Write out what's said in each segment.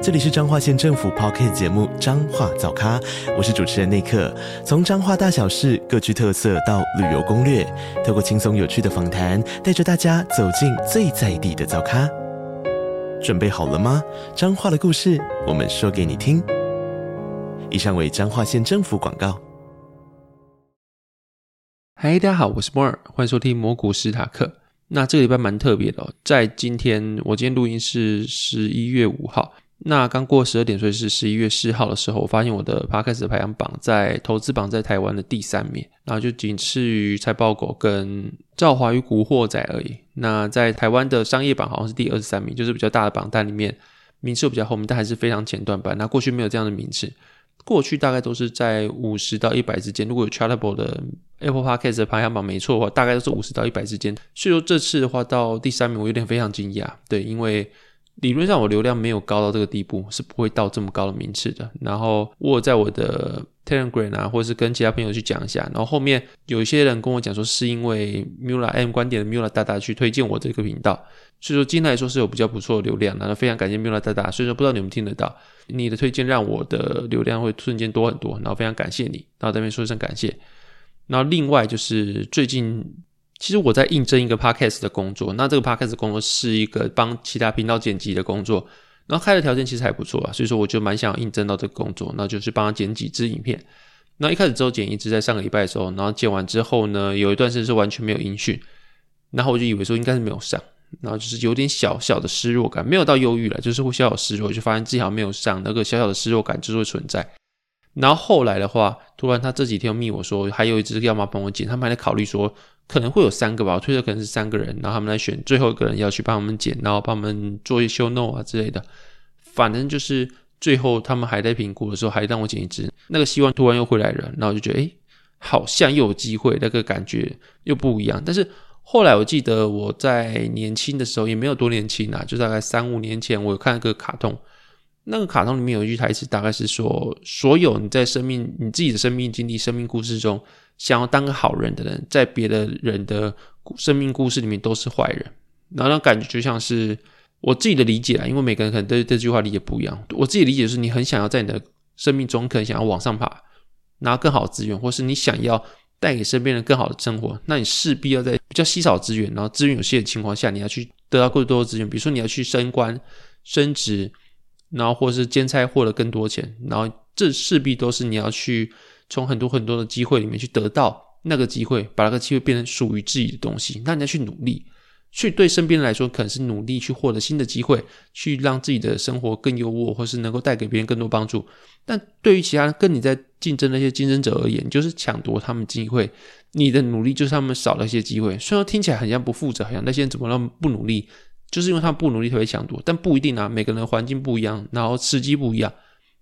这里是彰化县政府 Podcast 节目《彰化早咖》，我是主持人内克。从彰化大小事各具特色到旅游攻略，透过轻松有趣的访谈，带着大家走进最在地的早咖。准备好了吗？彰化的故事，我们说给你听。以上为彰化县政府广告。嗨，大家好，我是摩尔，欢迎收听摩古斯塔克。那这个礼拜蛮特别的哦，在今天，我今天录音是十一月五号。那刚过十二点，所以是十一月四号的时候，我发现我的 Podcast 的排行榜在投资榜在台湾的第三名，然后就仅次于财报狗跟赵华与古惑仔而已。那在台湾的商业榜好像是第二十三名，就是比较大的榜单里面名次比较后面，但还是非常前段班。那过去没有这样的名次，过去大概都是在五十到一百之间。如果有 Chartable 的 Apple Podcast 的排行榜没错的话，大概都是五十到一百之间。所以说这次的话到第三名，我有点非常惊讶，对，因为。理论上我流量没有高到这个地步，是不会到这么高的名次的。然后我在我的 Telegram 啊，或者是跟其他朋友去讲一下。然后后面有一些人跟我讲说，是因为 Mula M 观点的 Mula 大大去推荐我这个频道，所以说今天来说是有比较不错的流量。然后非常感谢 Mula 大大，所以说不知道你们听得到，你的推荐让我的流量会瞬间多很多。然后非常感谢你，然后这边说一声感谢。然后另外就是最近。其实我在应征一个 podcast 的工作，那这个 podcast 工作是一个帮其他频道剪辑的工作，然后开的条件其实还不错啊，所以说我就蛮想应征到这个工作，那就是帮他剪几支影片。那一开始只有剪一支，在上个礼拜的时候，然后剪完之后呢，有一段时间是完全没有音讯，然后我就以为说应该是没有上，然后就是有点小小的失落感，没有到忧郁了，就是会小小失落，就发现自己好像没有上，那个小小的失落感就是会存在。然后后来的话，突然他这几天密我说还有一只要么帮我剪，他们还在考虑说。可能会有三个吧，我推测可能是三个人，然后他们来选最后一个人要去帮他们剪，然后帮他们做一些 show note 啊之类的。反正就是最后他们还在评估的时候，还让我剪一只，那个希望突然又回来了，然后就觉得诶，好像又有机会，那个感觉又不一样。但是后来我记得我在年轻的时候也没有多年轻啊，就大概三五年前，我有看一个卡通，那个卡通里面有一句台词，大概是说：所有你在生命、你自己的生命经历、生命故事中。想要当个好人的人，在别的人的生命故事里面都是坏人，然后那感觉就像是我自己的理解啊，因为每个人可能对这句话理解不一样。我自己理解是，你很想要在你的生命中，可能想要往上爬，拿更好的资源，或是你想要带给身边人更好的生活，那你势必要在比较稀少资源，然后资源有限的情况下，你要去得到更多的资源。比如说，你要去升官、升职，然后或是兼差获得更多钱，然后这势必都是你要去。从很多很多的机会里面去得到那个机会，把那个机会变成属于自己的东西。那你要去努力，去对身边人来说，可能是努力去获得新的机会，去让自己的生活更优渥，或是能够带给别人更多帮助。但对于其他跟你在竞争那些竞争者而言，就是抢夺他们机会，你的努力就是他们少了一些机会。虽然听起来很像不负责，好像那些人怎么那么不努力，就是因为他们不努力特别抢夺，但不一定啊。每个人环境不一样，然后时机不一样。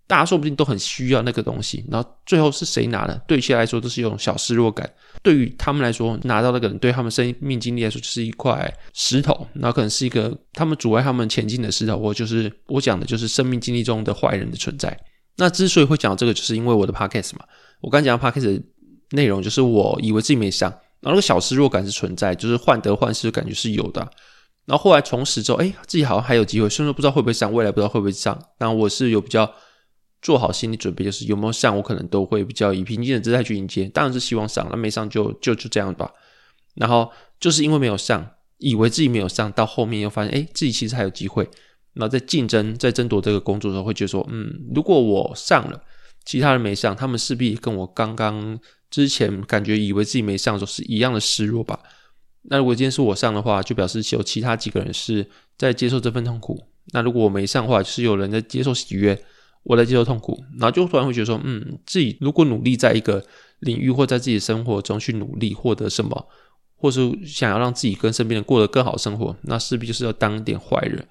大家说不定都很需要那个东西，然后最后是谁拿的？对一些来说都是一种小失落感。对于他们来说，拿到那个人对他们生命经历来说就是一块石头，然后可能是一个他们阻碍他们前进的石头，或就是我讲的就是生命经历中的坏人的存在。那之所以会讲这个，就是因为我的 podcast 嘛。我刚讲的 podcast 内容就是我以为自己没上，然后那个小失落感是存在，就是患得患失的感觉是有的。然后后来重拾之后，哎，自己好像还有机会，虽然说不知道会不会上，未来不知道会不会上。然后我是有比较。做好心理准备，就是有没有上，我可能都会比较以平静的姿态去迎接。当然是希望上，那没上就就就这样吧。然后就是因为没有上，以为自己没有上，到后面又发现，哎，自己其实还有机会。然后在竞争、在争夺这个工作的时候，会觉得说，嗯，如果我上了，其他人没上，他们势必跟我刚刚之前感觉以为自己没上的时候是一样的失落吧。那如果今天是我上的话，就表示有其他几个人是在接受这份痛苦。那如果我没上的话，就是有人在接受喜悦。我在接受痛苦，然后就突然会觉得说，嗯，自己如果努力在一个领域或在自己的生活中去努力获得什么，或是想要让自己跟身边人过得更好生活，那势必就是要当一点坏人。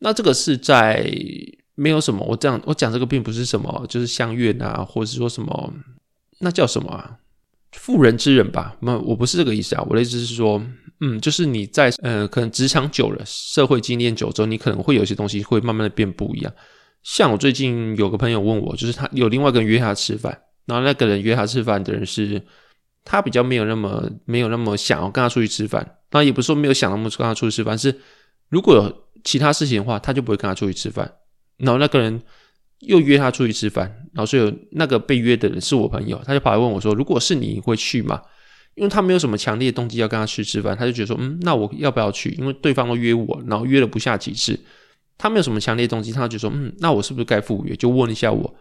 那这个是在没有什么，我这样我讲这个并不是什么，就是乡愿啊，或者是说什么，那叫什么啊？妇人之仁吧？那我不是这个意思啊。我的意思是说，嗯，就是你在呃，可能职场久了，社会经验久之后，你可能会有些东西会慢慢的变不一样。像我最近有个朋友问我，就是他有另外一个人约他吃饭，然后那个人约他吃饭的人是，他比较没有那么没有那么想要跟他出去吃饭，那也不是说没有想那么跟他出去吃饭，是如果有其他事情的话，他就不会跟他出去吃饭。然后那个人又约他出去吃饭，然后所以那个被约的人是我朋友，他就跑来问我说：“如果是你，会去吗？”因为他没有什么强烈的动机要跟他去吃饭，他就觉得说：“嗯，那我要不要去？”因为对方都约我，然后约了不下几次，他没有什么强烈的动机，他就说：“嗯，那我是不是该赴约？”就问一下我。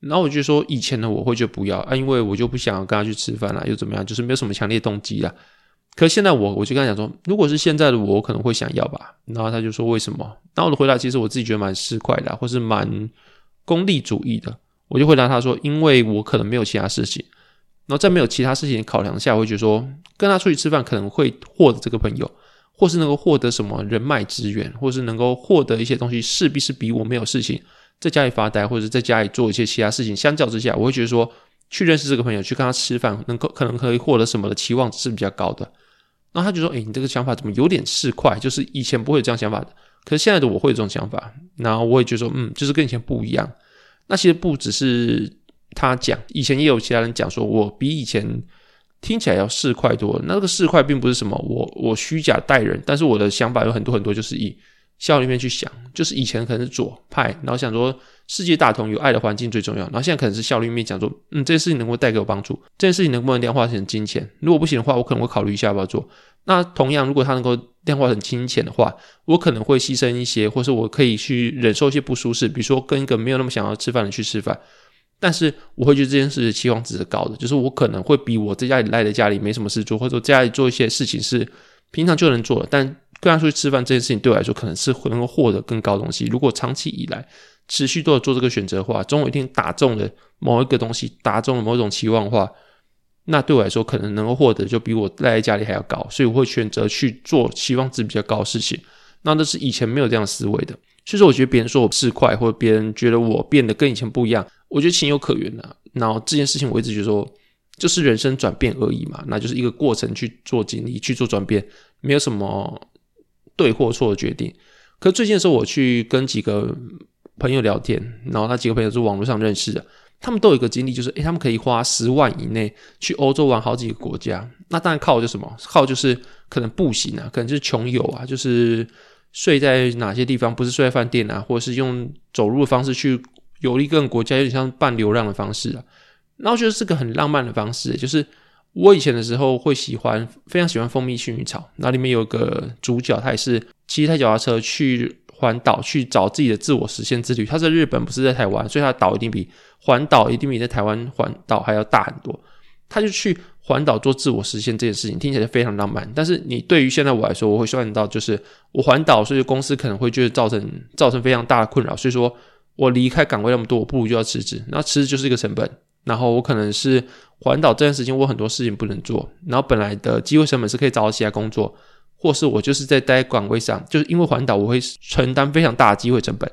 然后我就说：“以前的，我会就不要啊，因为我就不想要跟他去吃饭了，又怎么样？就是没有什么强烈动机啦。可现在我，我就跟他讲说，如果是现在的我，可能会想要吧。然后他就说：“为什么？”然后我的回答其实我自己觉得蛮失快的，或是蛮功利主义的。我就回答他说：“因为我可能没有其他事情。”然后在没有其他事情考量下，我会觉得说跟他出去吃饭可能会获得这个朋友，或是能够获得什么人脉资源，或是能够获得一些东西，势必是比我没有事情在家里发呆，或者在家里做一些其他事情相较之下，我会觉得说去认识这个朋友，去跟他吃饭，能够可能可以获得什么的期望值是比较高的。然后他就说：“诶，你这个想法怎么有点市侩？就是以前不会有这样想法的，可是现在的我会有这种想法。”然后我也觉得说：“嗯，就是跟以前不一样。”那其实不只是。他讲，以前也有其他人讲说，我比以前听起来要市侩多。那个市侩并不是什么我我虚假待人，但是我的想法有很多很多，就是以效率面去想。就是以前可能是左派，然后想说世界大同，有爱的环境最重要。然后现在可能是效率面讲说，嗯，这件事情能够带给我帮助，这件事情能不能量化成金钱？如果不行的话，我可能会考虑一下要不要做。那同样，如果它能够量化成金钱的话，我可能会牺牲一些，或是我可以去忍受一些不舒适，比如说跟一个没有那么想要吃饭的去吃饭。但是我会觉得这件事的期望值是高的，就是我可能会比我在家里赖在家里没什么事做，或者说家里做一些事情是平常就能做的，但跟他出去吃饭这件事情对我来说可能是会能够获得更高的东西。如果长期以来持续都有做这个选择的话，总有一天打中了某一个东西，打中了某种期望的话，那对我来说可能能够获得就比我赖在家里还要高，所以我会选择去做期望值比较高的事情。那那是以前没有这样思维的。所以说，我觉得别人说我是快，或者别人觉得我变得跟以前不一样，我觉得情有可原的啊。然后这件事情，我一直觉得说，就是人生转变而已嘛，那就是一个过程去做经历，去做转变，没有什么对或错的决定。可最近的时候，我去跟几个朋友聊天，然后他几个朋友是网络上认识的，他们都有一个经历，就是诶，他们可以花十万以内去欧洲玩好几个国家。那当然靠就是什么？靠就是可能步行啊，可能就是穷游啊，就是。睡在哪些地方？不是睡在饭店啊，或者是用走路的方式去游历各个国家，有点像半流浪的方式啊。然后我觉得是个很浪漫的方式，就是我以前的时候会喜欢，非常喜欢《蜂蜜薰衣草》，那里面有个主角，他也是骑一台脚踏车去环岛，去找自己的自我实现之旅。他在日本，不是在台湾，所以他的岛一定比环岛一定比在台湾环岛还要大很多。他就去。环岛做自我实现这件事情听起来非常浪漫，但是你对于现在我来说，我会算到就是我环岛，所以公司可能会觉得造成造成非常大的困扰，所以说我离开岗位那么多，我不如就要辞职。那辞职就是一个成本，然后我可能是环岛这段时间我很多事情不能做，然后本来的机会成本是可以找到其他工作，或是我就是在待岗位上，就是因为环岛我会承担非常大的机会成本，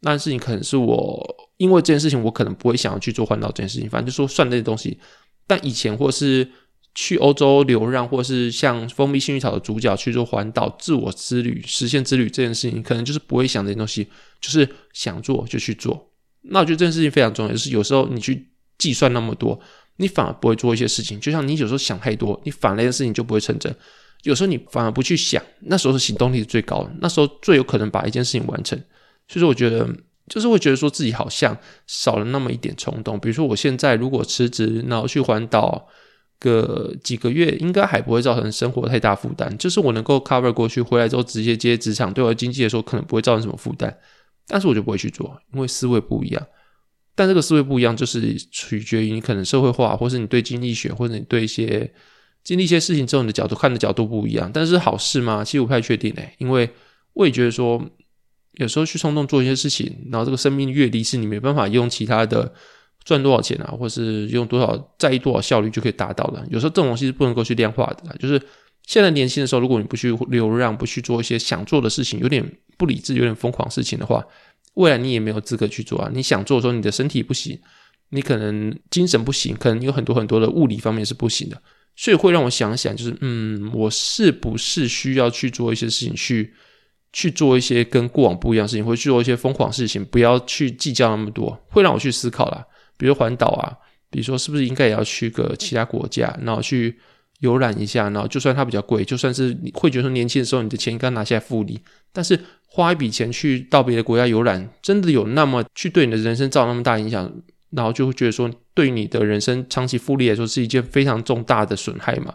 那事情可能是我因为这件事情我可能不会想要去做环岛这件事情，反正就说算这些东西。但以前或是去欧洲流浪，或是像《蜂蜜幸运草》的主角去做环岛自我之旅、实现之旅这件事情，可能就是不会想这些东西，就是想做就去做。那我觉得这件事情非常重要，就是有时候你去计算那么多，你反而不会做一些事情。就像你有时候想太多，你反而那件事情就不会成真。有时候你反而不去想，那时候是行动力最高，那时候最有可能把一件事情完成。所以说，我觉得。就是会觉得说自己好像少了那么一点冲动，比如说我现在如果辞职，然后去环岛个几个月，应该还不会造成生活太大负担。就是我能够 cover 过去，回来之后直接接职场，对我的经济来说可能不会造成什么负担。但是我就不会去做，因为思维不一样。但这个思维不一样，就是取决于你可能社会化，或是你对经济学，或者你对一些经历一些事情之后，你的角度看的角度不一样。但是好事吗？其实我不太确定诶，因为我也觉得说。有时候去冲动做一些事情，然后这个生命阅历是你没办法用其他的赚多少钱啊，或是用多少在意多少效率就可以达到的。有时候这种东西是不能够去量化的。就是现在年轻的时候，如果你不去流浪，不去做一些想做的事情，有点不理智、有点疯狂事情的话，未来你也没有资格去做啊。你想做的时候，你的身体不行，你可能精神不行，可能有很多很多的物理方面是不行的。所以会让我想想，就是嗯，我是不是需要去做一些事情，去去做一些跟过往不一样的事情，或去做一些疯狂事情，不要去计较那么多，会让我去思考啦。比如环岛啊，比如说是不是应该也要去个其他国家，然后去游览一下，然后就算它比较贵，就算是你会觉得年轻的时候你的钱应该拿下来复利，但是花一笔钱去到别的国家游览，真的有那么去对你的人生造那么大影响？然后就会觉得说，对你的人生长期复利来说是一件非常重大的损害嘛？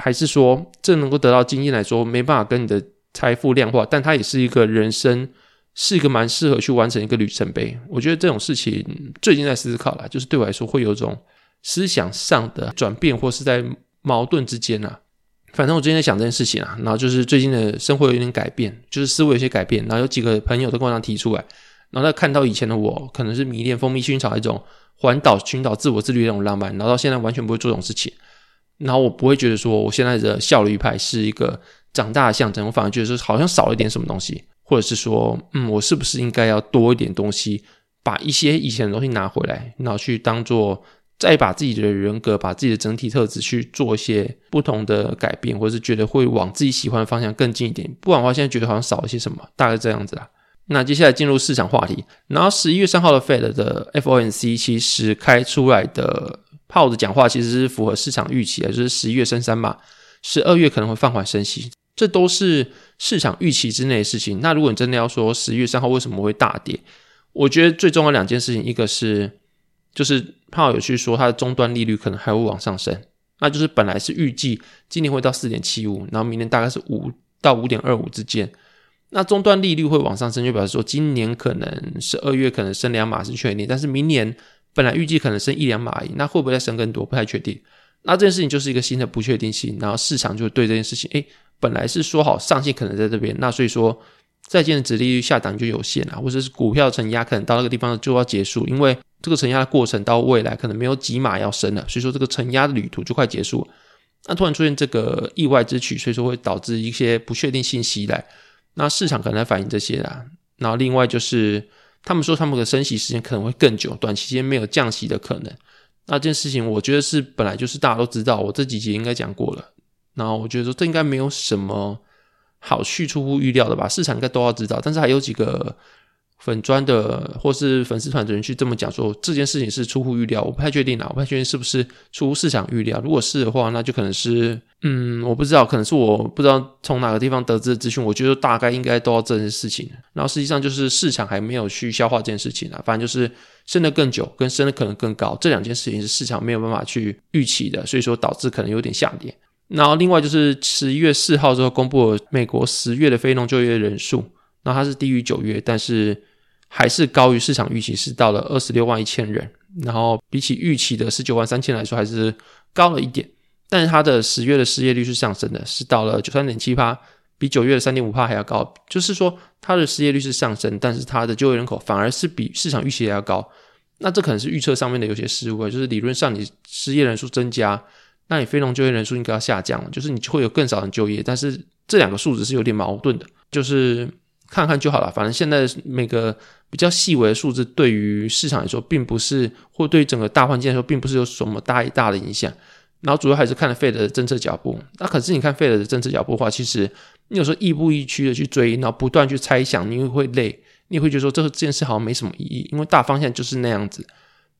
还是说，这能够得到经验来说，没办法跟你的财富量化，但它也是一个人生，是一个蛮适合去完成一个里程碑。我觉得这种事情最近在思考啦，就是对我来说会有种思想上的转变，或是在矛盾之间啊。反正我最近在想这件事情啊，然后就是最近的生活有点改变，就是思维有些改变，然后有几个朋友都跟我提出来。然后他看到以前的我，可能是迷恋蜂蜜薰衣草一种环岛寻找自我自律的那种浪漫，然后到现在完全不会做这种事情。然后我不会觉得说我现在的效率派是一个长大的象征，我反而觉得说好像少了一点什么东西，或者是说，嗯，我是不是应该要多一点东西，把一些以前的东西拿回来，然后去当做再把自己的人格、把自己的整体特质去做一些不同的改变，或者是觉得会往自己喜欢的方向更近一点。不然的话，现在觉得好像少了些什么，大概这样子啦。那接下来进入市场话题，然后十一月三号的 Fed 的 FOMC 其实开出来的炮的讲话其实是符合市场预期的，就是十一月升三嘛，十二月可能会放缓升息，这都是市场预期之内的事情。那如果你真的要说十一月三号为什么会大跌，我觉得最重要的两件事情，一个是就是炮有去说它的终端利率可能还会往上升，那就是本来是预计今年会到四点七五，然后明年大概是五到五点二五之间。那终端利率会往上升，就表示说今年可能十二月可能升两码是确定，但是明年本来预计可能升一两码而已，那会不会再升更多？不太确定。那这件事情就是一个新的不确定性，然后市场就对这件事情，诶，本来是说好上限可能在这边，那所以说债券的值利率下档就有限了，或者是股票承压可能到那个地方就要结束，因为这个承压的过程到未来可能没有几码要升了，所以说这个承压的旅途就快结束。那突然出现这个意外之取，所以说会导致一些不确定性袭来。那市场可能在反映这些啦，然后另外就是他们说他们的升息时间可能会更久，短期间没有降息的可能。那这件事情我觉得是本来就是大家都知道，我这几集应该讲过了。然后我觉得说这应该没有什么好去出乎预料的吧，市场应该都要知道，但是还有几个。粉砖的或是粉丝团的人去这么讲说，这件事情是出乎预料，我不太确定啦，我不太确定是不是出乎市场预料。如果是的话，那就可能是，嗯，我不知道，可能是我不知道从哪个地方得知的资讯。我觉得大概应该都要这件事情。然后实际上就是市场还没有去消化这件事情啊，反正就是升得更久跟升得可能更高，这两件事情是市场没有办法去预期的，所以说导致可能有点下跌。然后另外就是十一月四号之后公布了美国十月的非农就业人数。那它是低于九月，但是还是高于市场预期，是到了二十六万一千人。然后比起预期的十九万三千来说，还是高了一点。但是它的十月的失业率是上升的，是到了九三点七趴，比九月的三点五帕还要高。就是说，它的失业率是上升，但是它的就业人口反而是比市场预期还要高。那这可能是预测上面的有些失误，就是理论上你失业人数增加，那你非农就业人数应该要下降，就是你会有更少人就业。但是这两个数字是有点矛盾的，就是。看看就好了，反正现在每个比较细微的数字，对于市场来说，并不是，或对整个大环境来说，并不是有什么大一大的影响。然后主要还是看了 Fed 的政策脚步。那可是你看费的政策脚步的话，其实你有时候亦步亦趋的去追，然后不断去猜想，你会累，你会觉得说这个这件事好像没什么意义，因为大方向就是那样子。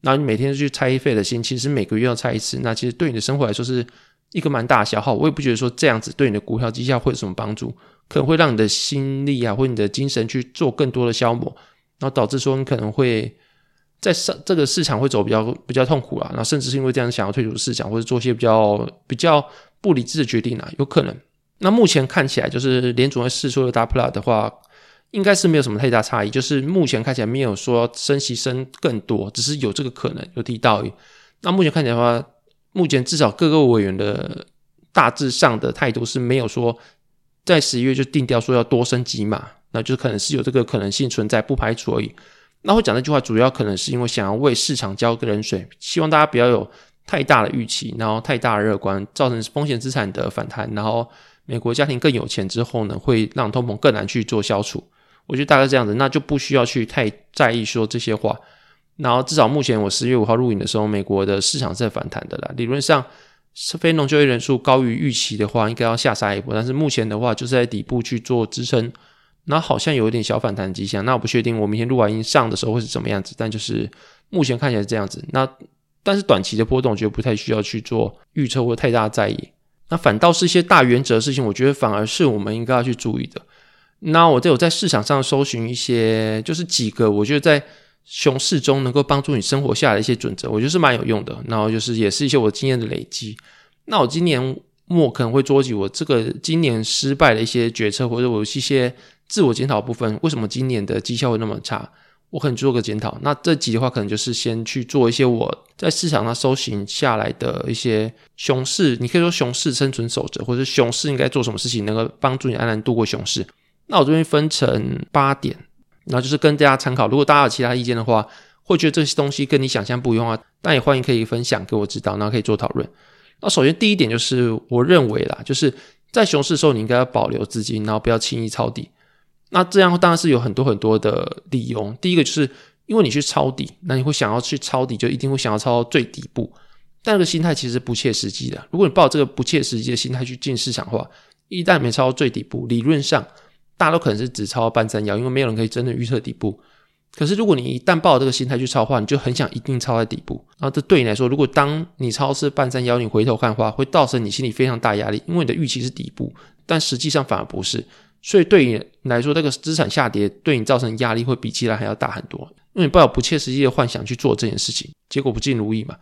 然后你每天去猜费尔的心，其实每个月要猜一次，那其实对你的生活来说是一个蛮大的消耗。我也不觉得说这样子对你的股票绩效会有什么帮助。可能会让你的心力啊，或你的精神去做更多的消磨，然后导致说你可能会在上这个市场会走比较比较痛苦啊，然后甚至是因为这样想要退出市场，或者做些比较比较不理智的决定啊，有可能。那目前看起来就是联总会释出的 dot plot 的话，应该是没有什么太大差异，就是目前看起来没有说升息升更多，只是有这个可能有提到而已。那目前看起来的话，目前至少各个委员的大致上的态度是没有说。在十一月就定调说要多升几码，那就可能是有这个可能性存在，不排除而已。那会讲这句话，主要可能是因为想要为市场浇个冷水，希望大家不要有太大的预期，然后太大的乐观，造成风险资产的反弹，然后美国家庭更有钱之后呢，会让通膨更难去做消除。我觉得大概这样子，那就不需要去太在意说这些话。然后至少目前我十月五号录影的时候，美国的市场是在反弹的啦，理论上。非农就业人数高于预期的话，应该要下杀一波。但是目前的话，就是在底部去做支撑，那好像有一点小反弹迹象。那我不确定我明天录完音上的时候会是怎么样子，但就是目前看起来是这样子。那但是短期的波动，我觉得不太需要去做预测或太大的在意。那反倒是一些大原则的事情，我觉得反而是我们应该要去注意的。那我都有在市场上搜寻一些，就是几个我觉得在熊市中能够帮助你生活下来的一些准则，我觉得是蛮有用的。然后就是也是一些我经验的累积。那我今年末可能会捉起我这个今年失败的一些决策，或者我一些自我检讨部分，为什么今年的绩效会那么差？我可能做个检讨。那这集的话，可能就是先去做一些我在市场上搜寻下来的一些熊市，你可以说熊市生存守则，或者熊市应该做什么事情能够帮助你安然度过熊市。那我这边分成八点，然后就是跟大家参考。如果大家有其他意见的话，会觉得这些东西跟你想象不一样啊，但也欢迎可以分享给我知道，然后可以做讨论。那首先第一点就是我认为啦，就是在熊市的时候，你应该要保留资金，然后不要轻易抄底。那这样当然是有很多很多的理由。第一个就是因为你去抄底，那你会想要去抄底，就一定会想要抄到最底部。但这个心态其实不切实际的。如果你抱这个不切实际的心态去进市场的话，一旦没抄到最底部，理论上。大家都可能是只抄半山腰，因为没有人可以真的预测底部。可是如果你一旦抱着这个心态去抄的话，你就很想一定抄在底部。然后这对你来说，如果当你抄是半山腰，你回头看的话，会造成你心里非常大压力，因为你的预期是底部，但实际上反而不是。所以对你来说，这个资产下跌对你造成压力会比其他还要大很多，因为你抱有不切实际的幻想去做这件事情，结果不尽如意嘛。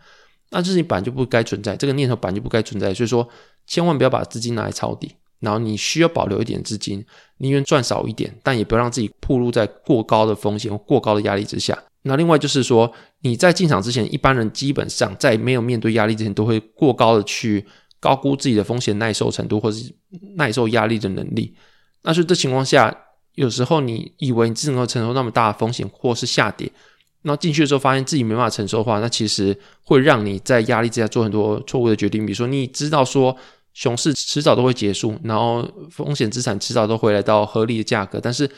那这事情本就不该存在，这个念头本就不该存在。所以说，千万不要把资金拿来抄底。然后你需要保留一点资金，宁愿赚少一点，但也不要让自己暴露在过高的风险或过高的压力之下。那另外就是说，你在进场之前，一般人基本上在没有面对压力之前，都会过高的去高估自己的风险耐受程度，或是耐受压力的能力。那所以这情况下，有时候你以为你自能够承受那么大的风险，或是下跌，那进去的时候发现自己没办法承受的话，那其实会让你在压力之下做很多错误的决定。比如说，你知道说。熊市迟早都会结束，然后风险资产迟早都回来到合理的价格。但是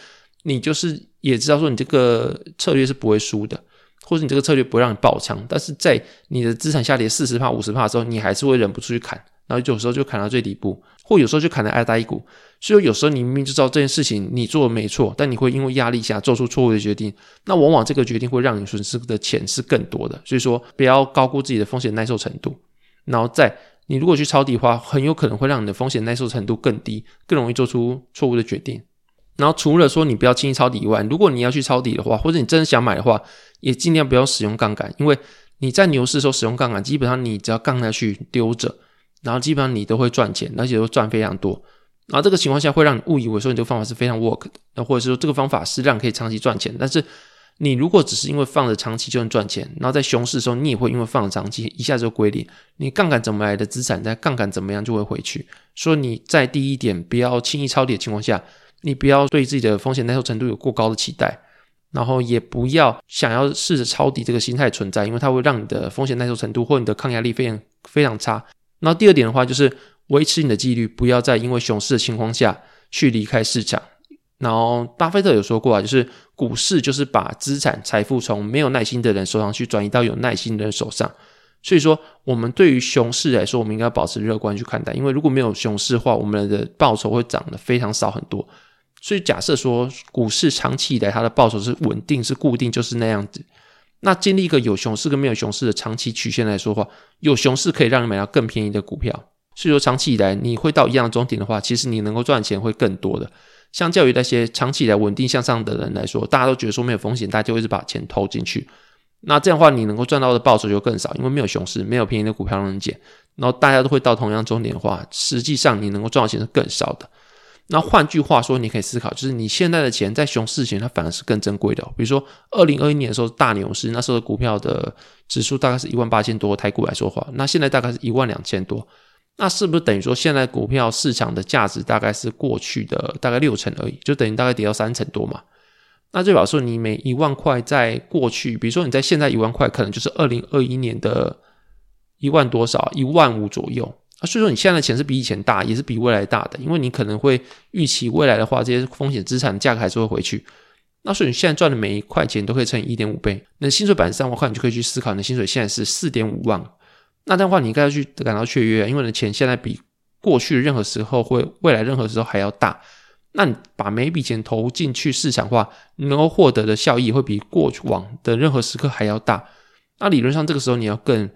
你就是也知道说，你这个策略是不会输的，或者你这个策略不会让你爆仓。但是在你的资产下跌四十趴、五十趴的时候，你还是会忍不住去砍，然后有时候就砍到最底部，或有时候就砍了挨打一股。所以有时候你明明知道这件事情你做的没错，但你会因为压力下做出错误的决定，那往往这个决定会让你损失的钱是更多的。所以说，不要高估自己的风险耐受程度，然后再。你如果去抄底的话，很有可能会让你的风险耐受程度更低，更容易做出错误的决定。然后除了说你不要轻易抄底以外，如果你要去抄底的话，或者你真的想买的话，也尽量不要使用杠杆，因为你在牛市的时候使用杠杆，基本上你只要杠下去丢着，然后基本上你都会赚钱，而且都赚非常多。然后这个情况下会让你误以为说你这个方法是非常 work 的，那或者是说这个方法是让你可以长期赚钱，但是。你如果只是因为放着长期就能赚钱，然后在熊市的时候，你也会因为放着长期一下子就归零。你杠杆怎么来的资产，在杠杆怎么样就会回去。所以你在第一点不要轻易抄底的情况下，你不要对自己的风险耐受程度有过高的期待，然后也不要想要试着抄底这个心态存在，因为它会让你的风险耐受程度或你的抗压力非常非常差。然后第二点的话，就是维持你的纪律，不要在因为熊市的情况下去离开市场。然后，巴菲特有说过啊，就是股市就是把资产财富从没有耐心的人手上去转移到有耐心的人手上。所以说，我们对于熊市来说，我们应该保持乐观去看待，因为如果没有熊市的话，我们的报酬会涨得非常少很多。所以，假设说股市长期以来它的报酬是稳定、是固定，就是那样子。那经历一个有熊市跟没有熊市的长期曲线来说的话，有熊市可以让你买到更便宜的股票。所以说，长期以来你会到一样的终点的话，其实你能够赚钱会更多的。相较于那些长期来稳定向上的人来说，大家都觉得说没有风险，大家就会是把钱投进去。那这样的话，你能够赚到的报酬就更少，因为没有熊市，没有便宜的股票能捡。然后大家都会到同样终点的话，实际上你能够赚到钱是更少的。那换句话说，你可以思考，就是你现在的钱在熊市前，它反而是更珍贵的。比如说，二零二一年的时候大牛市，那时候的股票的指数大概是一万八千多，台股来说话，那现在大概是一万两千多。那是不是等于说，现在股票市场的价值大概是过去的大概六成而已，就等于大概跌到三成多嘛？那就表示，你每一万块在过去，比如说你在现在一万块，可能就是二零二一年的一万多少，一万五左右啊。所以说，你现在的钱是比以前大，也是比未来大的，因为你可能会预期未来的话，这些风险资产价格还是会回去。那所以你现在赚的每一块钱都可以乘以一点五倍，那薪水百分之三万块，你就可以去思考，你的薪水现在是四点五万。那这样的话，你应该要去感到雀跃，因为你的钱现在比过去的任何时候或未来任何时候还要大。那你把每一笔钱投进去市场化，你能够获得的效益会比过往的任何时刻还要大。那理论上，这个时候你要更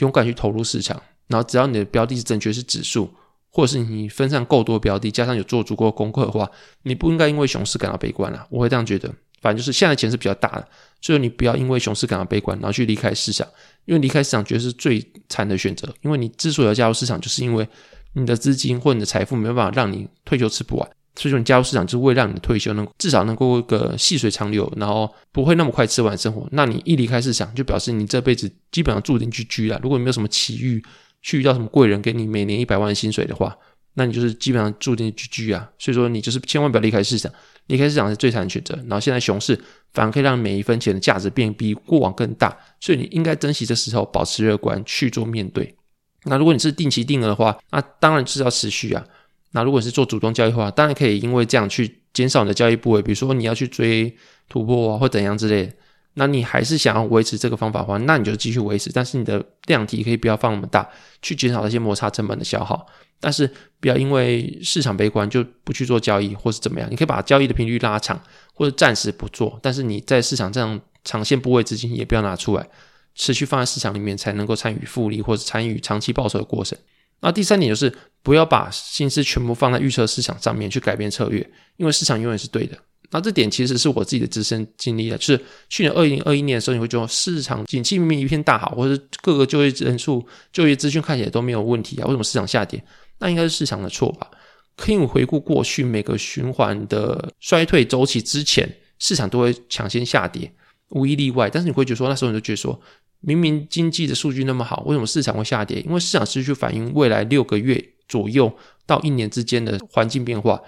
勇敢去投入市场。然后，只要你的标的是正确，是指数，或者是你分散够多标的，加上有做足够功课的话，你不应该因为熊市感到悲观啊。我会这样觉得。反正就是现在钱是比较大的，所以你不要因为熊市感到悲观，然后去离开市场，因为离开市场绝对是最惨的选择。因为你之所以要加入市场，就是因为你的资金或你的财富没有办法让你退休吃不完，所以说你加入市场就是为了让你的退休能至少能够一个细水长流，然后不会那么快吃完生活。那你一离开市场，就表示你这辈子基本上注定去居了。如果你没有什么奇遇，去遇到什么贵人给你每年一百万的薪水的话，那你就是基本上注定 GG 啊。所以说你就是千万不要离开市场。离开市场是最惨的选择，然后现在熊市反而可以让每一分钱的价值变比过往更大，所以你应该珍惜这时候，保持乐观去做面对。那如果你是定期定额的话，那当然是要持续啊。那如果你是做主动交易的话，当然可以因为这样去减少你的交易部位，比如说你要去追突破啊或怎样之类的。那你还是想要维持这个方法的话，那你就继续维持，但是你的量体可以不要放那么大，去减少那些摩擦成本的消耗。但是不要因为市场悲观就不去做交易，或是怎么样。你可以把交易的频率拉长，或者暂时不做。但是你在市场这样长线部位资金也不要拿出来，持续放在市场里面，才能够参与复利或者参与长期报酬的过程。那第三点就是不要把心思全部放在预测市场上面去改变策略，因为市场永远是对的。那这点其实是我自己的自身经历的，就是去年二零二一年的时候，你会觉得市场景气明明一片大好，或者各个就业人数、就业资讯看起来都没有问题啊，为什么市场下跌？那应该是市场的错吧？可以回顾过去每个循环的衰退周期之前，市场都会抢先下跌，无一例外。但是你会觉得说，那时候你就觉得说，明明经济的数据那么好，为什么市场会下跌？因为市场是去反映未来六个月左右到一年之间的环境变化。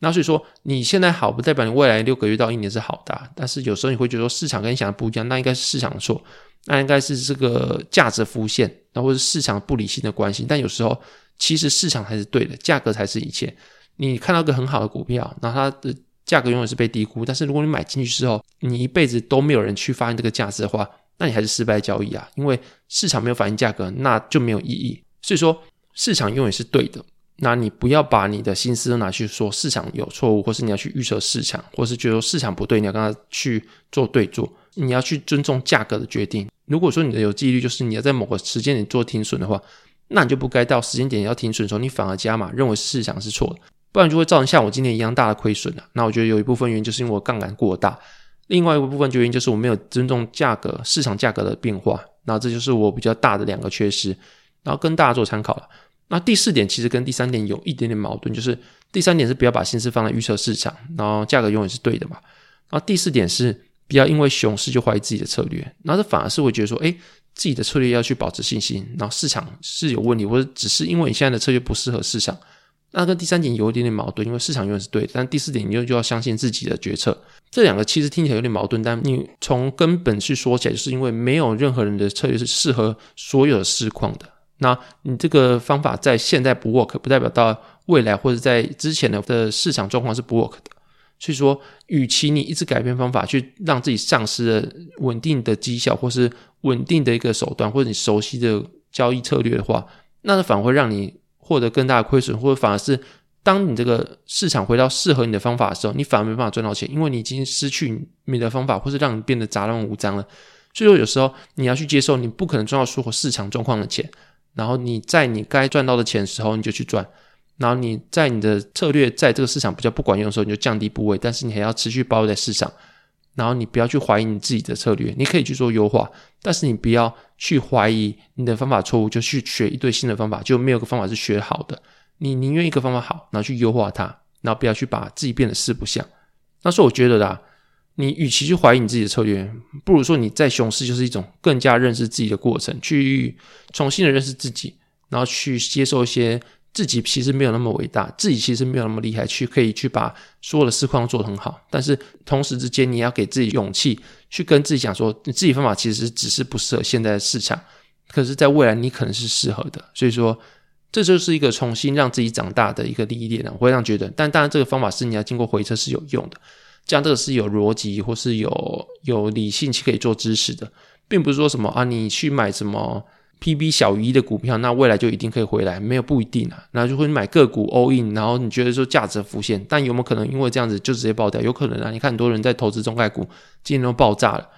那所以说，你现在好不代表你未来六个月到一年是好的，但是有时候你会觉得说市场跟你想的不一样，那应该是市场的错，那应该是这个价值浮现，那或是市场不理性的关系。但有时候其实市场才是对的，价格才是一切。你看到个很好的股票，那它的价格永远是被低估，但是如果你买进去之后，你一辈子都没有人去发现这个价值的话，那你还是失败交易啊，因为市场没有反映价格，那就没有意义。所以说，市场永远是对的。那你不要把你的心思都拿去说市场有错误，或是你要去预测市场，或是觉得市场不对，你要跟他去做对做。你要去尊重价格的决定。如果说你的有纪律就是你要在某个时间点做停损的话，那你就不该到时间点要停损的时候，你反而加码，认为市场是错的，不然就会造成像我今天一样大的亏损了。那我觉得有一部分原因就是因为我杠杆过大，另外一个部分原因就是我没有尊重价格、市场价格的变化。那这就是我比较大的两个缺失，然后跟大家做参考了。那第四点其实跟第三点有一点点矛盾，就是第三点是不要把心思放在预测市场，然后价格永远是对的嘛。然后第四点是不要因为熊市就怀疑自己的策略，那这反而是会觉得说，诶，自己的策略要去保持信心，然后市场是有问题，或者只是因为你现在的策略不适合市场，那跟第三点有一点点矛盾，因为市场永远是对的，但第四点你就就要相信自己的决策。这两个其实听起来有点矛盾，但你从根本去说起来，就是因为没有任何人的策略是适合所有的市况的。那你这个方法在现在不 work，不代表到未来或者在之前的的市场状况是不 work 的。所以说，与其你一直改变方法去让自己丧失了稳定的绩效，或是稳定的一个手段，或者你熟悉的交易策略的话，那反而会让你获得更大的亏损，或者反而是当你这个市场回到适合你的方法的时候，你反而没办法赚到钱，因为你已经失去你的方法，或是让你变得杂乱无章了。所以说，有时候你要去接受，你不可能赚到符合市场状况的钱。然后你在你该赚到的钱的时候，你就去赚；然后你在你的策略在这个市场比较不管用的时候，你就降低部位。但是你还要持续包在市场，然后你不要去怀疑你自己的策略，你可以去做优化，但是你不要去怀疑你的方法错误，就去学一堆新的方法，就没有个方法是学好的。你宁愿一个方法好，然后去优化它，然后不要去把自己变得四不像。那是我觉得啦。你与其去怀疑你自己的策略，不如说你在熊市就是一种更加认识自己的过程，去重新的认识自己，然后去接受一些自己其实没有那么伟大，自己其实没有那么厉害，去可以去把所有的事况做得很好。但是同时之间，你要给自己勇气，去跟自己讲说，你自己方法其实只是不适合现在的市场，可是在未来你可能是适合的。所以说，这就是一个重新让自己长大的一个历练。我会这样觉得，但当然这个方法是你要经过回测是有用的。这样这个是有逻辑或是有有理性去可以做支持的，并不是说什么啊，你去买什么 PB 小于一的股票，那未来就一定可以回来？没有不一定啊。那就会买个股 all in，然后你觉得说价值浮现，但有没有可能因为这样子就直接爆掉？有可能啊。你看很多人在投资中概股，今天都爆炸了。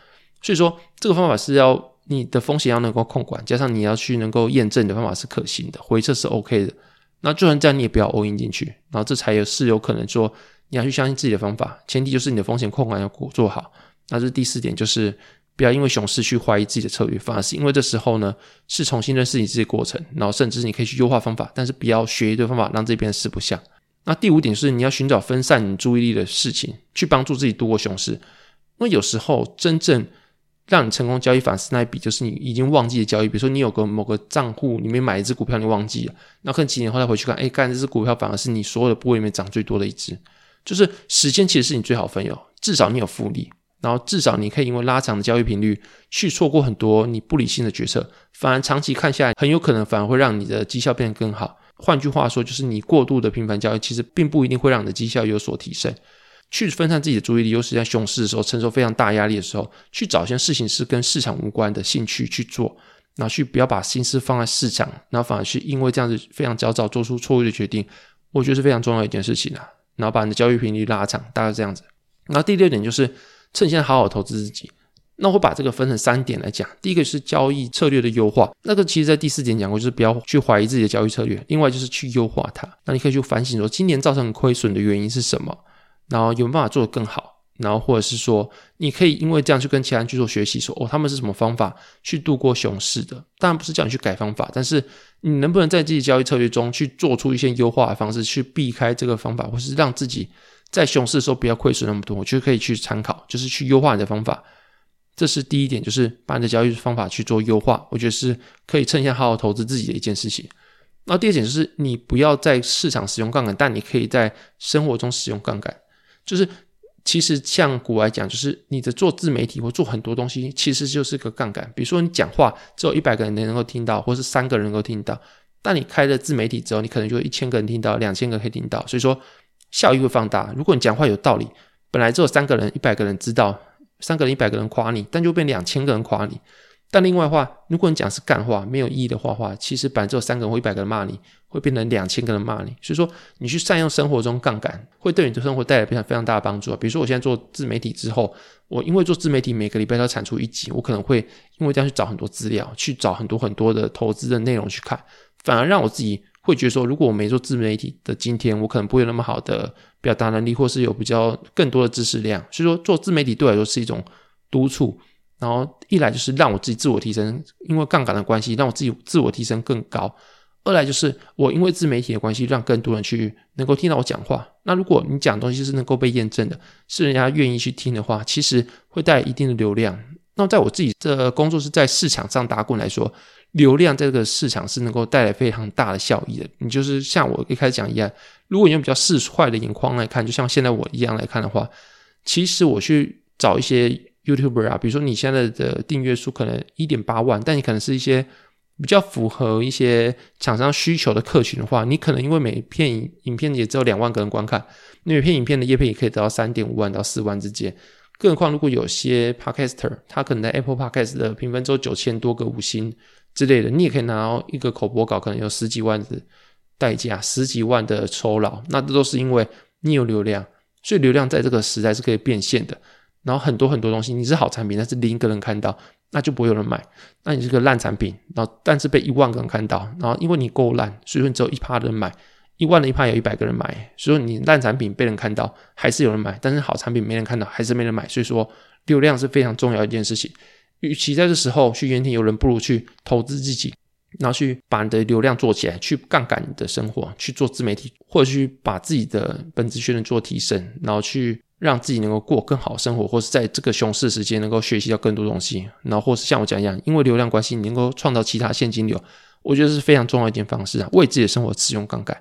所以说这个方法是要你的风险要能够控管，加上你要去能够验证你的方法是可行的，回撤是 OK 的。那就算这样，你也不要 all in 进去，然后这才有是有可能说你要去相信自己的方法，前提就是你的风险控管要做好。那这第四点，就是。不要因为熊市去怀疑自己的策略，反而是因为这时候呢，是重新认识你自己的过程，然后甚至你可以去优化方法，但是不要学一堆方法让这边四不像。那第五点是你要寻找分散你注意力的事情，去帮助自己度过熊市。因为有时候真正让你成功交易反而是那一笔，就是你已经忘记的交易。比如说你有个某个账户里面买一只股票，你忘记了，那可能几年后再回去看，哎，干这只股票反而是你所有的部位里面涨最多的一只。就是时间其实是你最好朋友，至少你有复利。然后至少你可以因为拉长的交易频率，去错过很多你不理性的决策，反而长期看下来，很有可能反而会让你的绩效变得更好。换句话说，就是你过度的频繁交易，其实并不一定会让你的绩效有所提升。去分散自己的注意力，尤其在熊市的时候，承受非常大压力的时候，去找一些事情是跟市场无关的兴趣去做，然后去不要把心思放在市场，然后反而是因为这样子非常焦躁做出错误的决定，我觉得是非常重要的一件事情啊。然后把你的交易频率拉长，大概这样子。然后第六点就是。趁现在好好投资自己。那我把这个分成三点来讲。第一个是交易策略的优化，那个其实在第四点讲过，就是不要去怀疑自己的交易策略。另外就是去优化它。那你可以去反省说，今年造成亏损的原因是什么？然后有没有办法做得更好？然后或者是说，你可以因为这样去跟其他人去做学习，说哦，他们是什么方法去度过熊市的？当然不是叫你去改方法，但是你能不能在自己交易策略中去做出一些优化的方式，去避开这个方法，或是让自己。在熊市的时候不要亏损那么多，我觉得可以去参考，就是去优化你的方法。这是第一点，就是把你的交易方法去做优化，我觉得是可以趁现在好好投资自己的一件事情。那第二点就是你不要在市场使用杠杆，但你可以在生活中使用杠杆。就是其实像股来讲，就是你的做自媒体或做很多东西，其实就是个杠杆。比如说你讲话只有一百个人能够听到，或是三个人能够听到，但你开了自媒体之后，你可能就一千个人听到，两千个可以听到，所以说。效益会放大。如果你讲话有道理，本来只有三个人、一百个人知道，三个人、一百个人夸你，但就变两千个人夸你。但另外的话，如果你讲是干话、没有意义的话话，其实本来只有三个人或一百个人骂你，会变成两千个人骂你。所以说，你去善用生活中杠杆，会对你的生活带来非常非常大的帮助。比如说，我现在做自媒体之后，我因为做自媒体，每个礼拜都要产出一集，我可能会因为这样去找很多资料，去找很多很多的投资的内容去看，反而让我自己。会觉得说，如果我没做自媒体的今天，我可能不会有那么好的表达能力，或是有比较更多的知识量。所以说，做自媒体对我来说是一种督促。然后一来就是让我自己自我提升，因为杠杆的关系，让我自己自我提升更高；二来就是我因为自媒体的关系，让更多人去能够听到我讲话。那如果你讲的东西是能够被验证的，是人家愿意去听的话，其实会带来一定的流量。那在我自己的工作是在市场上打滚来说。流量这个市场是能够带来非常大的效益的。你就是像我一开始讲一样，如果你用比较市侩的眼光来看，就像现在我一样来看的话，其实我去找一些 YouTuber 啊，比如说你现在的订阅数可能一点八万，但你可能是一些比较符合一些厂商需求的客群的话，你可能因为每片影片也只有两万个人观看，那每片影片的叶片也可以得到三点五万到四万之间。更何况如果有些 Podcaster，他可能在 Apple Podcast 的评分只有九千多个五星。之类的，你也可以拿到一个口播稿，可能有十几万的代价，十几万的酬劳，那这都是因为你有流量，所以流量在这个时代是可以变现的。然后很多很多东西，你是好产品，但是零个人看到，那就不会有人买。那你是个烂产品，然后但是被一万个人看到，然后因为你够烂，所以说只有一趴人买，一万的一趴有一百个人买，所以你烂产品被人看到还是有人买，但是好产品没人看到还是没人买，所以说流量是非常重要一件事情。与其在这时候去怨天尤人，不如去投资自己，然后去把你的流量做起来，去杠杆你的生活，去做自媒体，或者去把自己的本职学能做提升，然后去让自己能够过更好生活，或是在这个熊市时间能够学习到更多东西，然后或是像我讲一样，因为流量关系，你能够创造其他现金流，我觉得是非常重要的一件方式啊，为自己的生活使用杠杆。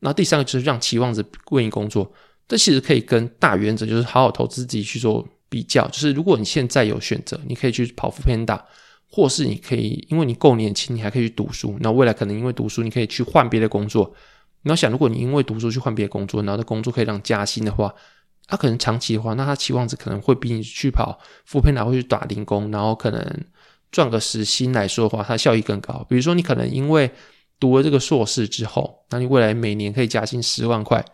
那第三个就是让期望值为你工作，这其实可以跟大原则就是好好投资自己去做。比较就是，如果你现在有选择，你可以去跑 foodpanda，或是你可以，因为你够年轻，你还可以去读书。那未来可能因为读书，你可以去换别的工作。你要想，如果你因为读书去换别的工作，然后的工作可以让加薪的话，他可能长期的话，那他期望值可能会比你去跑 foodpanda 会去打零工，然后可能赚个时薪来说的话，它效益更高。比如说，你可能因为读了这个硕士之后，那你未来每年可以加薪十万块，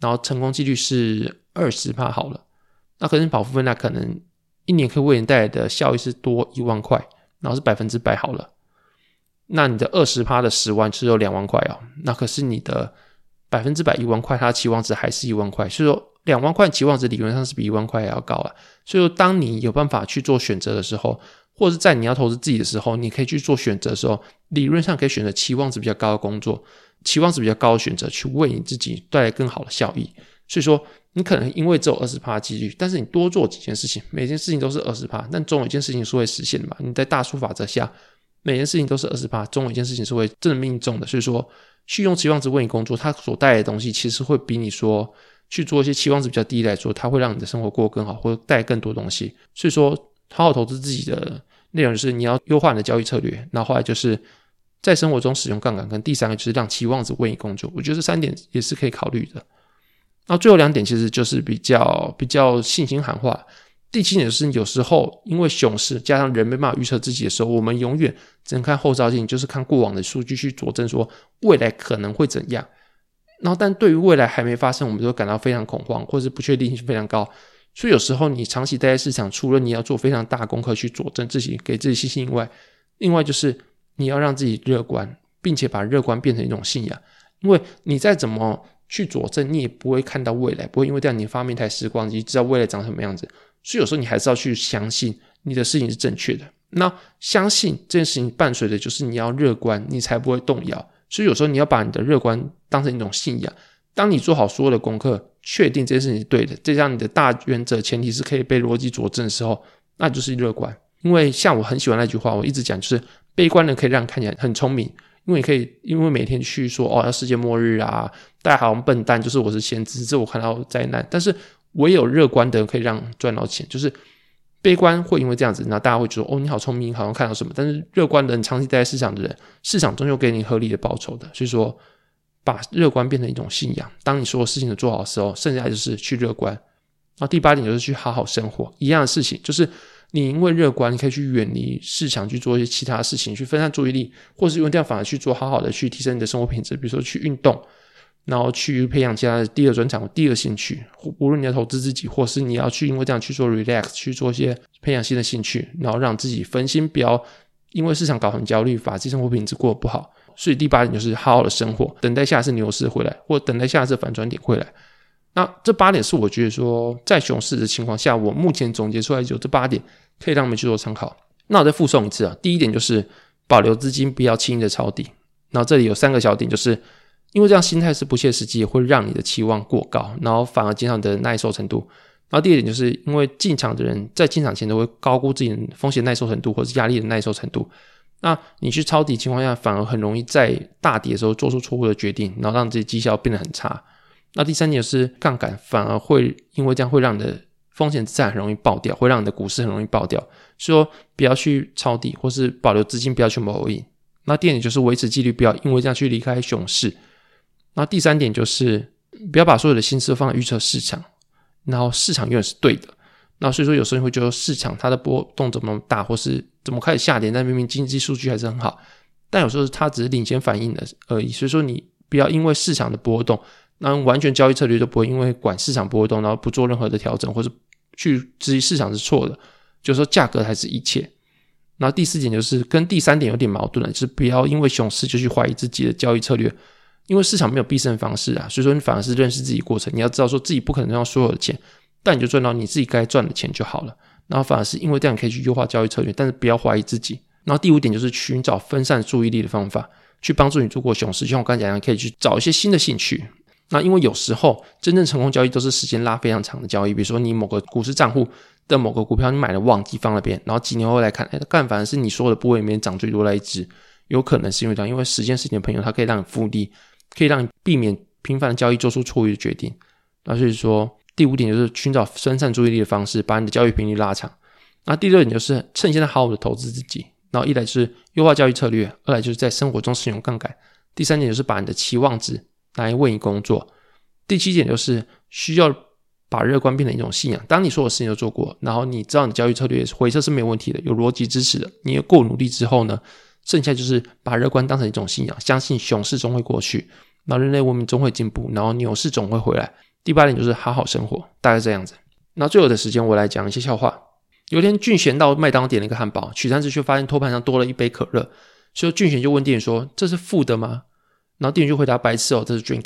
然后成功几率是二十趴好了。那可是保付费，那可能一年可以为你带来的效益是多一万块，然后是百分之百好了。那你的二十趴的十万是有两万块哦。那可是你的百分之百一万块，它的期望值还是一万块，所以说两万块期望值理论上是比一万块还要高啊。所以说，当你有办法去做选择的时候，或者是在你要投资自己的时候，你可以去做选择的时候，理论上可以选择期望值比较高的工作，期望值比较高的选择，去为你自己带来更好的效益。所以说，你可能因为只有二十趴的几率，但是你多做几件事情，每件事情都是二十趴，但总有一件事情是会实现的嘛。你在大数法则下，每件事情都是二十趴，总有一件事情是会真的命中的。所以说，去用期望值为你工作，它所带来的东西，其实会比你说去做一些期望值比较低来说，它会让你的生活过得更好，或者带更多东西。所以说。好好投资自己的内容是你要优化你的交易策略，那后后来就是在生活中使用杠杆，跟第三个就是让期望值为你工作。我觉得这三点也是可以考虑的。那最后两点其实就是比较比较信心喊话。第七点就是有时候因为熊市加上人没办法预测自己的时候，我们永远只能看后照镜，就是看过往的数据去佐证说未来可能会怎样。然后但对于未来还没发生，我们就会感到非常恐慌，或者是不确定性非常高。所以有时候你长期待在市场，除了你要做非常大功课去佐证自己，给自己信心以外，另外就是你要让自己乐观，并且把乐观变成一种信仰。因为你再怎么去佐证，你也不会看到未来，不会因为这样你发明一台时光机知道未来长什么样子。所以有时候你还是要去相信你的事情是正确的。那相信这件事情伴随的就是你要乐观，你才不会动摇。所以有时候你要把你的乐观当成一种信仰。当你做好所有的功课，确定这件事情是对的，这样你的大原则前提是可以被逻辑佐证的时候，那就是乐观。因为像我很喜欢那句话，我一直讲，就是悲观的可以让看起来很聪明，因为你可以因为每天去说哦要世界末日啊，大家好像笨蛋，就是我是先知，这我看到灾难。但是唯有乐观的人可以让赚到钱，就是悲观会因为这样子，那大家会觉得哦你好聪明，好像看到什么。但是乐观的人长期待在市场的人，市场终究给你合理的报酬的。所以说。把乐观变成一种信仰。当你所有事情都做好的时候，剩下就是去乐观。然后第八点就是去好好生活。一样的事情，就是你因为乐观，你可以去远离市场，去做一些其他事情，去分散注意力，或是用这样反而去做好好的去提升你的生活品质。比如说去运动，然后去培养其他的第二专长、第二兴趣。无论你要投资自己，或是你要去因为这样去做 relax，去做一些培养新的兴趣，然后让自己分心，不要因为市场搞很焦虑，把自己生活品质过得不好。所以第八点就是好好的生活，等待下一次牛市回来，或等待下一次反转点回来。那这八点是我觉得说，在熊市的情况下，我目前总结出来就这八点，可以让我们去做参考。那我再复诵一次啊，第一点就是保留资金，不要轻易的抄底。然后这里有三个小点，就是因为这样心态是不切实际，会让你的期望过高，然后反而减少你的耐受程度。然后第二点就是因为进场的人在进场前都会高估自己风险耐受程度，或是压力的耐受程度。那你去抄底情况下，反而很容易在大跌的时候做出错误的决定，然后让自己绩效变得很差。那第三点是杠杆，反而会因为这样会让你的风险资产很容易爆掉，会让你的股市很容易爆掉。说不要去抄底，或是保留资金，不要去某一。那第二点就是维持纪律，不要因为这样去离开熊市。那第三点就是不要把所有的心思放在预测市场，然后市场永远是对的。那所以说，有时候你会觉得市场它的波动怎么大，或是怎么开始下跌，但明明经济数据还是很好，但有时候它只是领先反应的而已。所以说，你不要因为市场的波动，那完全交易策略都不会因为管市场波动，然后不做任何的调整，或者去质疑市场是错的，就是说价格还是一切。然后第四点就是跟第三点有点矛盾的，就是不要因为熊市就去怀疑自己的交易策略，因为市场没有必胜方式啊。所以说，你反而是认识自己过程，你要知道说自己不可能让所有的钱。但你就赚到你自己该赚的钱就好了，然后反而是因为这样可以去优化交易策略，但是不要怀疑自己。然后第五点就是寻找分散注意力的方法，去帮助你度过熊市。就像我刚才讲的，可以去找一些新的兴趣。那因为有时候真正成功交易都是时间拉非常长的交易，比如说你某个股市账户的某个股票你买了忘记放那边，然后几年后来看，哎，干反而是你所有的部位里面涨最多那一只，有可能是因为这样，因为时间是你的朋友，它可以让你复利，可以让你避免频繁的交易做出错误的决定。那所以说。第五点就是寻找分散注意力的方式，把你的交易频率拉长。那第六点就是趁现在好好的投资自己。然后一来就是优化交易策略，二来就是在生活中使用杠杆。第三点就是把你的期望值来为你工作。第七点就是需要把乐观变成一种信仰。当你所有事情都做过，然后你知道你交易策略回撤是没有问题的，有逻辑支持的，你也够努力之后呢，剩下就是把乐观当成一种信仰，相信熊市终会过去，然后人类文明终会进步，然后牛市总会回来。第八点就是好好生活，大概这样子。那最后的时间，我来讲一些笑话。有天，俊贤到麦当劳点了一个汉堡，取餐时却发现托盘上多了一杯可乐，所以俊贤就问店员说：“这是附的吗？”然后店员就回答：“白痴哦，这是 drink。”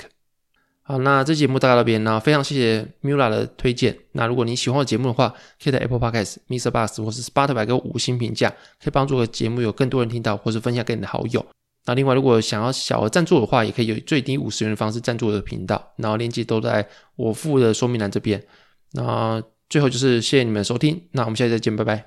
好，那这节目到这边，那非常谢谢 Mula 的推荐。那如果你喜欢我节目的话，可以在 Apple Podcast、MixerBox 或是 Spotify 给我五星评价，可以帮助我的节目有更多人听到，或是分享给你的好友。那另外，如果想要小额赞助的话，也可以有最低五十元的方式赞助我的频道，然后链接都在我附的说明栏这边。那最后就是谢谢你们收听，那我们下期再见，拜拜。